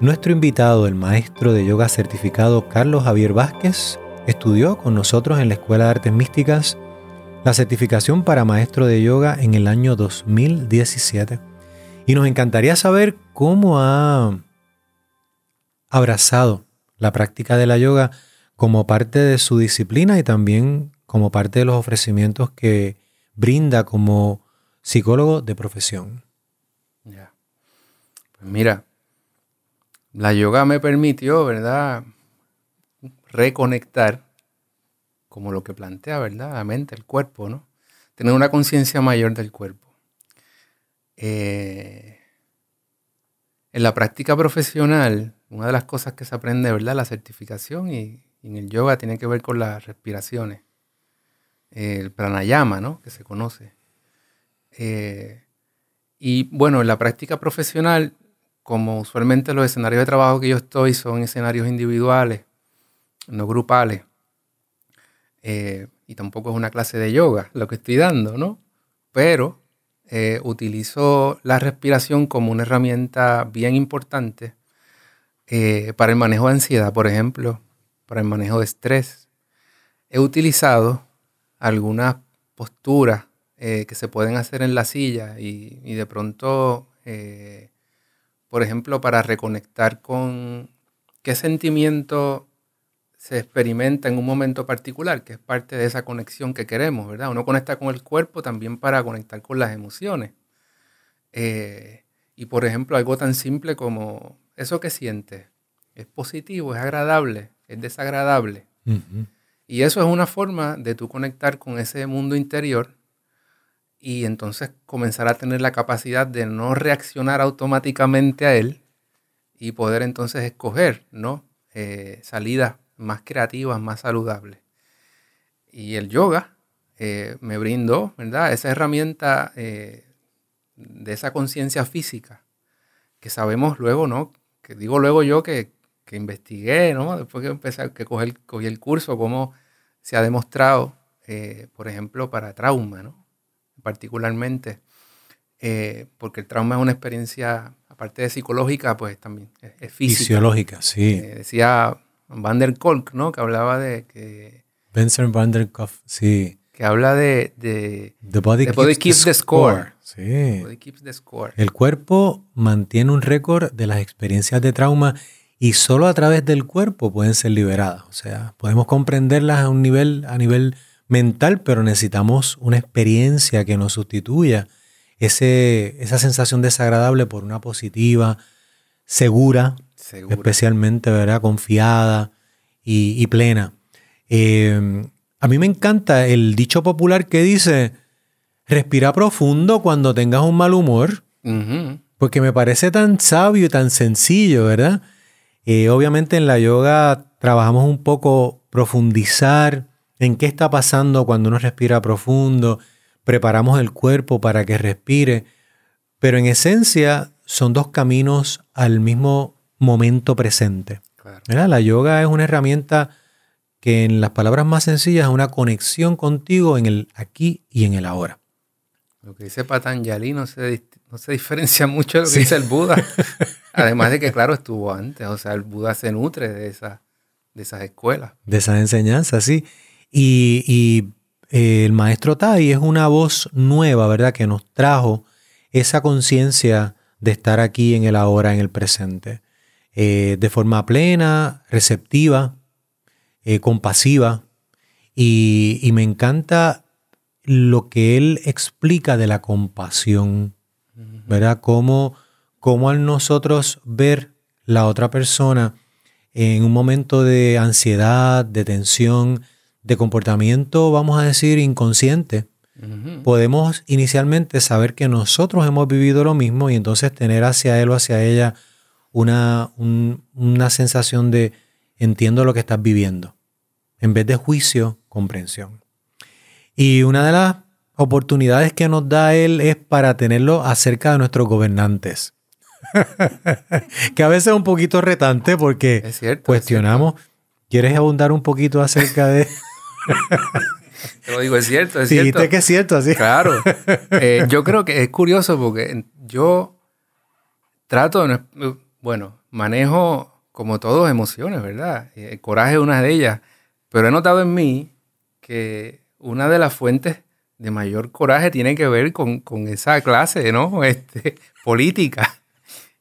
Nuestro invitado, el maestro de yoga certificado Carlos Javier Vázquez, estudió con nosotros en la Escuela de Artes Místicas la certificación para maestro de yoga en el año 2017. Y nos encantaría saber cómo ha abrazado la práctica de la yoga como parte de su disciplina y también como parte de los ofrecimientos que brinda como psicólogo de profesión. Ya. Pues mira, la yoga me permitió, ¿verdad? Reconectar como lo que plantea, ¿verdad? La mente, el cuerpo, ¿no? Tener una conciencia mayor del cuerpo. Eh, en la práctica profesional, una de las cosas que se aprende, ¿verdad? La certificación y, en el yoga tiene que ver con las respiraciones. el pranayama, ¿no? Que se conoce. Eh, y bueno, en la práctica profesional, como usualmente los escenarios de trabajo que yo estoy son escenarios individuales, no grupales, eh, y tampoco es una clase de yoga lo que estoy dando, ¿no? Pero eh, utilizo la respiración como una herramienta bien importante eh, para el manejo de ansiedad, por ejemplo, para el manejo de estrés. He utilizado algunas posturas que se pueden hacer en la silla y, y de pronto, por ejemplo, para reconectar con qué sentimiento se experimenta en un momento particular, que es parte de esa conexión que queremos, ¿verdad? Uno conecta con el cuerpo también para conectar con las emociones. Eh, y por ejemplo, algo tan simple como eso que sientes, es positivo, es agradable, es desagradable. Y eso es una forma de tú conectar con ese mundo interior y entonces comenzar a tener la capacidad de no reaccionar automáticamente a él y poder entonces escoger, ¿no? Eh, salidas más creativas, más saludables. Y el yoga eh, me brindó, ¿verdad? Esa herramienta eh, de esa conciencia física que sabemos luego, ¿no? que digo luego yo que, que investigué, ¿no? Después que empecé, que cogí el, cogí el curso, cómo se ha demostrado, eh, por ejemplo, para trauma, ¿no? Particularmente, eh, porque el trauma es una experiencia, aparte de psicológica, pues también es, física. Fisiológica, sí. Eh, decía Van der Kolk, ¿no? Que hablaba de que... Vincent Van der Kolk, sí. Que habla de... de the body, keeps, the, score. Sí. The body keeps the score. El cuerpo mantiene un récord de las experiencias de trauma y solo a través del cuerpo pueden ser liberadas. O sea, podemos comprenderlas a un nivel, a nivel mental, pero necesitamos una experiencia que nos sustituya ese, esa sensación desagradable por una positiva, segura, especialmente, ¿verdad? Confiada y, plena. Eh, a mí me encanta el dicho popular que dice, respira profundo cuando tengas un mal humor, porque me parece tan sabio y tan sencillo, ¿verdad? Eh, obviamente en la yoga trabajamos un poco profundizar en qué está pasando cuando uno respira profundo, preparamos el cuerpo para que respire, pero en esencia son dos caminos al mismo momento presente. La yoga es una herramienta que en las palabras más sencillas es una conexión contigo en el aquí y en el ahora. Lo que dice Patanjali no se, no se diferencia mucho de lo que dice el Buda. Además de que, claro, estuvo antes. O sea, el Buda se nutre de, esa, de esas escuelas. De esas enseñanzas, sí. Y, eh, el maestro Tai es una voz nueva, ¿verdad? Que nos trajo esa conciencia de estar aquí en el ahora, en el presente. Eh, de forma plena, receptiva, eh, compasiva. Y, y, me encanta lo que él explica de la compasión, ¿verdad? Cómo cómo al nosotros ver la otra persona en un momento de ansiedad, de tensión, de comportamiento, vamos a decir, inconsciente, podemos inicialmente saber que nosotros hemos vivido lo mismo y entonces tener hacia él o hacia ella una, una sensación de entiendo lo que estás viviendo, en vez de juicio, comprensión. Y una de las oportunidades que nos da él es para tenerlo acerca de nuestros gobernantes. que a veces es un poquito retante porque cuestionamos. ¿Quieres abundar un poquito acerca de...? Te lo digo, es cierto, es sí, cierto. que es cierto, así. Claro. Eh, yo creo que es curioso porque yo trato, de, bueno, manejo como todos emociones, ¿verdad? El eh, coraje es una de ellas, pero he notado en mí que una de las fuentes de mayor coraje tiene que ver con, con esa clase, ¿no? Este, política.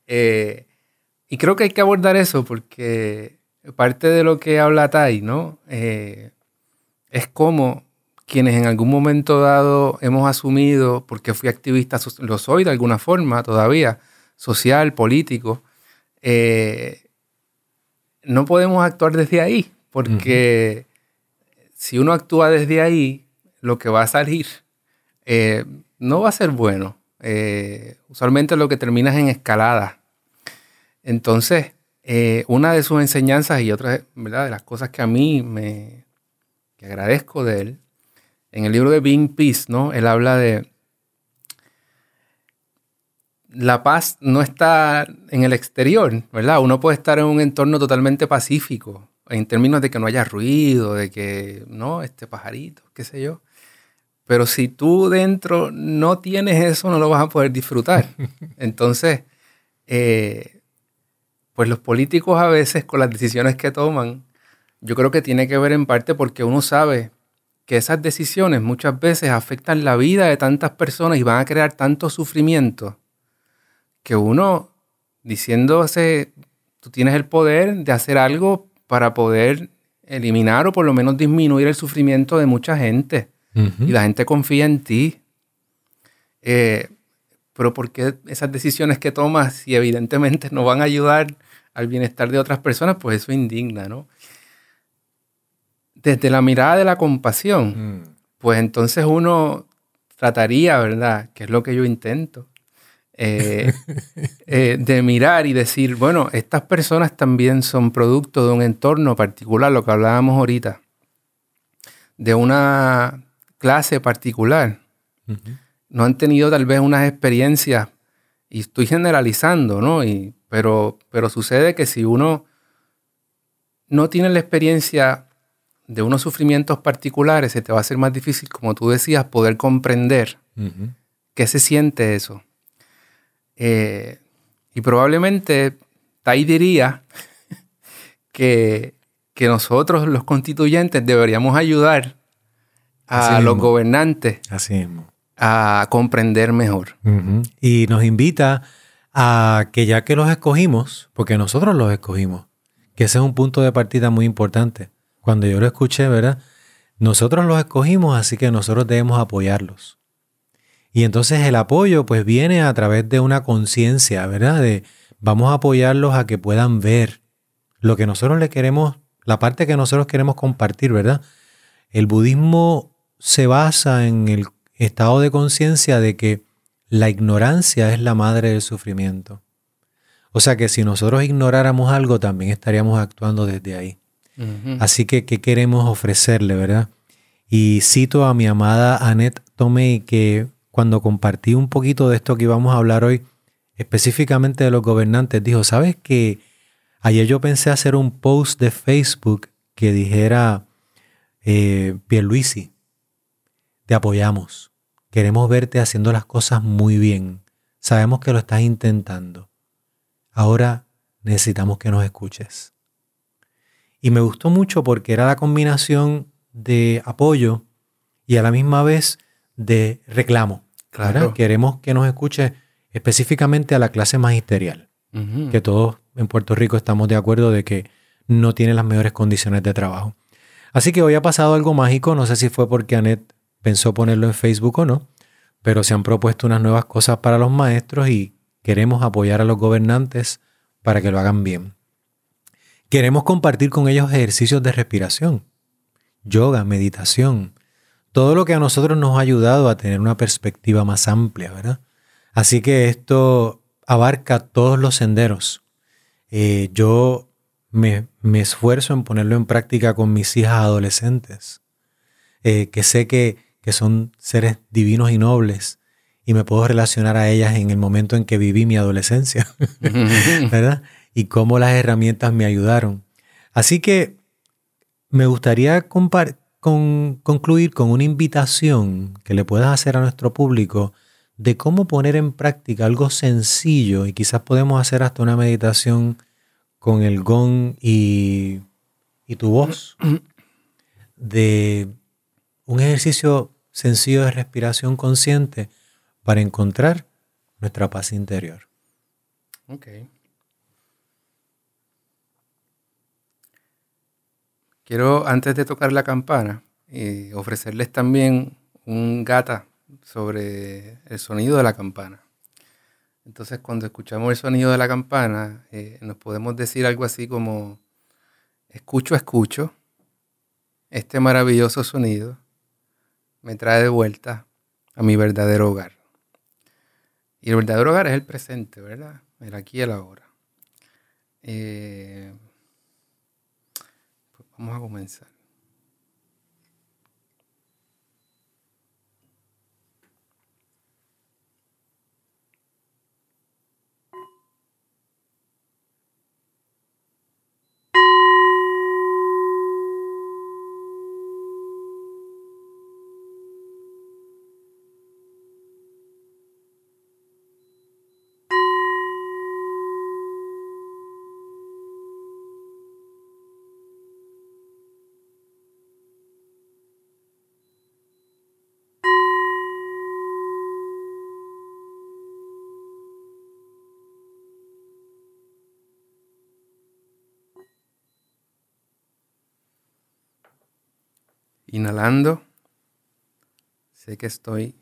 Eh, y creo que hay que abordar eso porque parte de lo que habla Tai, ¿no? Eh, es como quienes en algún momento dado hemos asumido, porque fui activista, lo soy de alguna forma todavía, social, político, eh, no podemos actuar desde ahí, porque si uno actúa desde ahí, lo que va a salir no va a ser bueno. usualmente lo que termina es en escalada entonces, eh, una de sus enseñanzas y otra ¿verdad? de las cosas que a mí me agradezco de él, en el libro de Being Peace, ¿no? Él habla de la paz no está en el exterior, ¿verdad? Uno puede estar en un entorno totalmente pacífico, en términos de que no haya ruido, de que, no, este pajarito, qué sé yo. Pero si tú dentro no tienes eso, no lo vas a poder disfrutar. Entonces, eh, pues los políticos a veces con las decisiones que toman, yo creo que tiene que ver en parte porque uno sabe que esas decisiones muchas veces afectan la vida de tantas personas y van a crear tanto sufrimiento que uno diciéndose, tú tienes el poder de hacer algo para poder eliminar o por lo menos disminuir el sufrimiento de mucha gente. Y la gente confía en ti. Eh, pero ¿por qué esas decisiones que tomas, si evidentemente no van a ayudar al bienestar de otras personas, pues eso indigna, ¿no? Desde la mirada de la compasión, mm. pues entonces uno trataría, ¿verdad? Que es lo que yo intento, eh, eh, de mirar y decir, bueno, estas personas también son producto de un entorno particular, lo que hablábamos ahorita, de una clase particular. No han tenido tal vez unas experiencias, y estoy generalizando, ¿no? Y pero, pero sucede que si uno no tiene la experiencia de unos sufrimientos particulares, se te va a ser más difícil, como tú decías, poder comprender qué se siente eso. Eh, y probablemente Tai diría que, que, nosotros, los constituyentes, deberíamos ayudar a los gobernantes a comprender mejor. Y nos invita a que ya que los escogimos, porque nosotros los escogimos, que ese es un punto de partida muy importante. Cuando yo lo escuché, ¿verdad? Nosotros los escogimos, así que nosotros debemos apoyarlos. Y entonces el apoyo pues viene a través de una conciencia, ¿verdad? De vamos a apoyarlos a que puedan ver lo que nosotros le queremos, la parte que nosotros queremos compartir, ¿verdad? El budismo se basa en el estado de conciencia de que la ignorancia es la madre del sufrimiento. O sea que si nosotros ignoráramos algo, también estaríamos actuando desde ahí. Así que, ¿qué queremos ofrecerle, verdad? Y cito a mi amada Annette Tomei que cuando compartí un poquito de esto que íbamos a hablar hoy, específicamente de los gobernantes, dijo, ¿sabes que ayer yo pensé hacer un post de Facebook que dijera, eh, Pierluisi, te apoyamos. Queremos verte haciendo las cosas muy bien. Sabemos que lo estás intentando. Ahora necesitamos que nos escuches. Y me gustó mucho porque era la combinación de apoyo y a la misma vez de reclamo. Claro. Queremos que nos escuche específicamente a la clase magisterial, que todos en Puerto Rico estamos de acuerdo de que no tiene las mejores condiciones de trabajo. Así que hoy ha pasado algo mágico, no sé si fue porque Anet pensó ponerlo en Facebook o no, pero se han propuesto unas nuevas cosas para los maestros y queremos apoyar a los gobernantes para que lo hagan bien. Queremos compartir con ellos ejercicios de respiración, yoga, meditación, todo lo que a nosotros nos ha ayudado a tener una perspectiva más amplia, ¿verdad? Así que esto abarca todos los senderos. Eh, yo me, esfuerzo en ponerlo en práctica con mis hijas adolescentes, eh, que sé que que son seres divinos y nobles, y me puedo relacionar a ellas en el momento en que viví mi adolescencia, ¿verdad? Y cómo las herramientas me ayudaron. Así que me gustaría concluir con una invitación que le puedas hacer a nuestro público de cómo poner en práctica algo sencillo y quizás podemos hacer hasta una meditación con el gong y, y tu voz de un ejercicio sencillo de respiración consciente para encontrar nuestra paz interior. Ok. Quiero, antes de tocar la campana, eh, ofrecerles también un gata sobre el sonido de la campana. Entonces, cuando escuchamos el sonido de la campana, eh, nos podemos decir algo así como, escucho, escucho este maravilloso sonido me trae de vuelta a mi verdadero hogar. Y el verdadero hogar es el presente, ¿verdad? El aquí y el ahora. Eh, vamos a comenzar. Inhalando, sé que estoy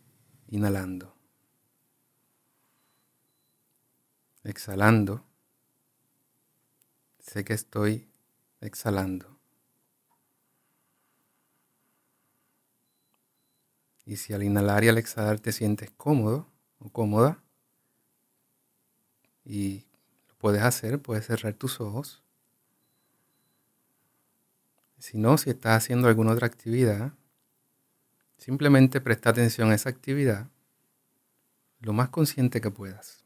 inhalando. Exhalando, sé que estoy exhalando. Y si al inhalar y al exhalar te sientes cómodo o cómoda, y lo puedes hacer, puedes cerrar tus ojos si no, si estás haciendo alguna otra actividad, simplemente presta atención a esa actividad lo más consciente que puedas.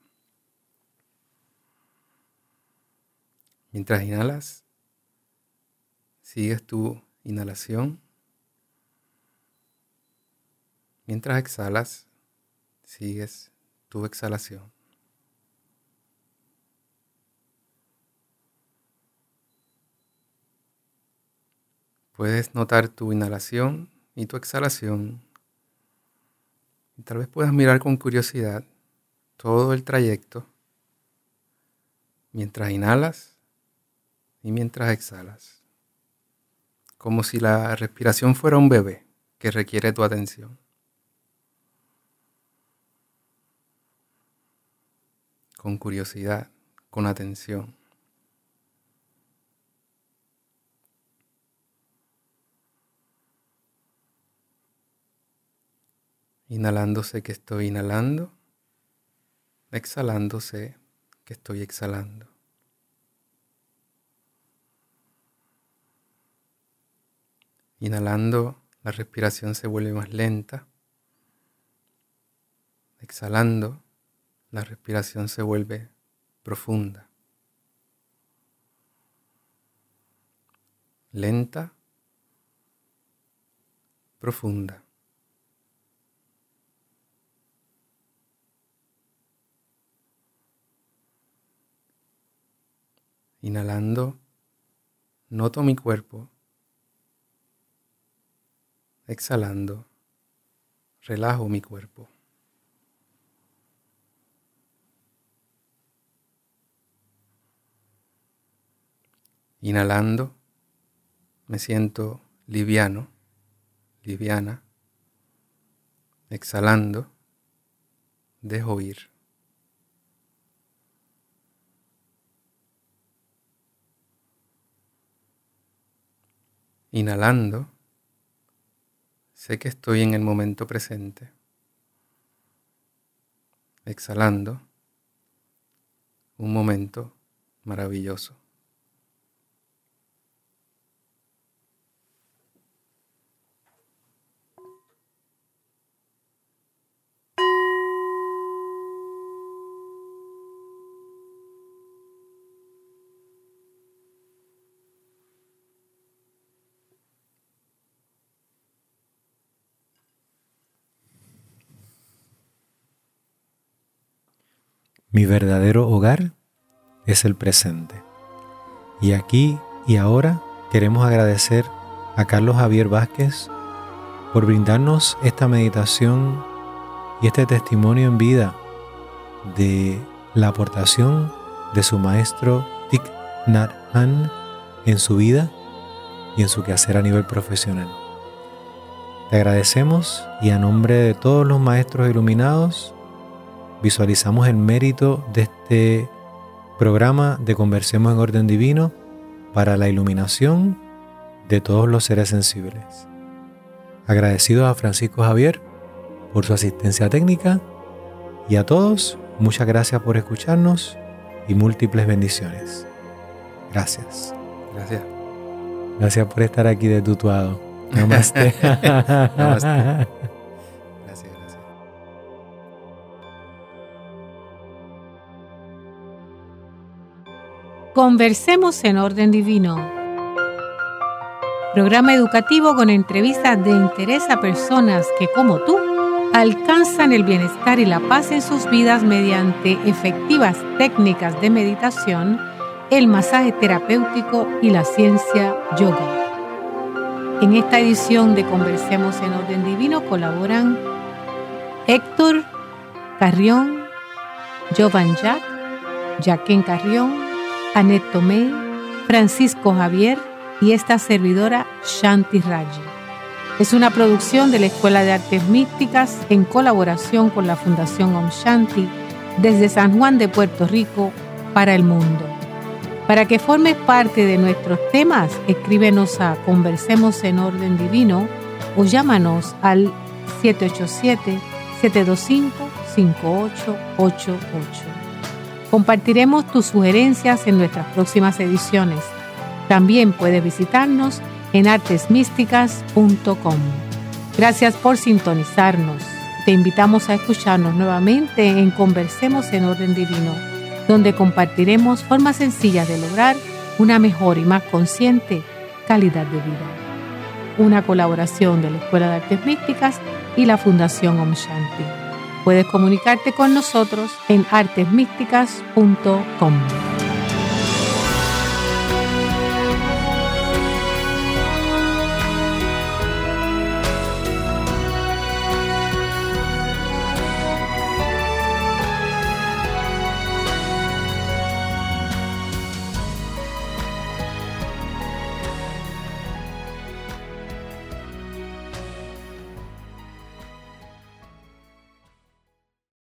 Mientras inhalas, sigues tu inhalación. Mientras exhalas, sigues tu exhalación. Puedes notar tu inhalación y tu exhalación. Y tal vez puedas mirar con curiosidad todo el trayecto mientras inhalas y mientras exhalas. Como si la respiración fuera un bebé que requiere tu atención. Con curiosidad, con atención. Inhalándose que estoy inhalando. Exhalándose que estoy exhalando. Inhalando, la respiración se vuelve más lenta. Exhalando, la respiración se vuelve profunda. Lenta, profunda. Inhalando, noto mi cuerpo Exhalando, relajo mi cuerpo. Inhalando, me siento liviano, liviana. Exhalando, dejo ir. Inhalando, Sé que estoy en el momento presente. Exhalando un momento maravilloso. Mi verdadero hogar es el presente. Y aquí y ahora queremos agradecer a Carlos Javier Vázquez por brindarnos esta meditación y este testimonio en vida de la aportación de su maestro Thich Nhat Hanh en su vida y en su quehacer a nivel profesional. Te agradecemos y a nombre de todos los maestros iluminados visualizamos el mérito de este programa de Conversemos en Orden Divino para la iluminación de todos los seres sensibles. Agradecidos a Francisco Javier por su asistencia técnica y a todos, muchas gracias por escucharnos y múltiples bendiciones. Gracias. Gracias. Gracias por estar aquí de tutuado. Namaste. Namaste. Conversemos en orden divino. Programa educativo con entrevistas de interés a personas que, como tú, alcanzan el bienestar y la paz en sus vidas mediante efectivas técnicas de meditación, el masaje terapéutico y la ciencia yoga. En esta edición de Conversemos en Orden Divino colaboran Héctor Carrión, Jovan Jack, Jaquen Carrión, Anet Tomei, Francisco Javier y esta servidora Shanti Raji. Es una producción de la Escuela de Artes Místicas en colaboración con la Fundación Om Shanti desde San Juan de Puerto Rico para el mundo. Para que formes parte de nuestros temas, escríbenos a Conversemos en Orden Divino o llámanos al 787-725-5888. Compartiremos tus sugerencias en nuestras próximas ediciones. También puedes visitarnos en artesmísticas.com. Gracias por sintonizarnos. Te invitamos a escucharnos nuevamente en Conversemos en Orden Divino, donde compartiremos formas sencillas de lograr una mejor y más consciente calidad de vida. Una colaboración de la Escuela de Artes Místicas y la Fundación Om Shanti. Puedes comunicarte con nosotros en artesmísticas.com.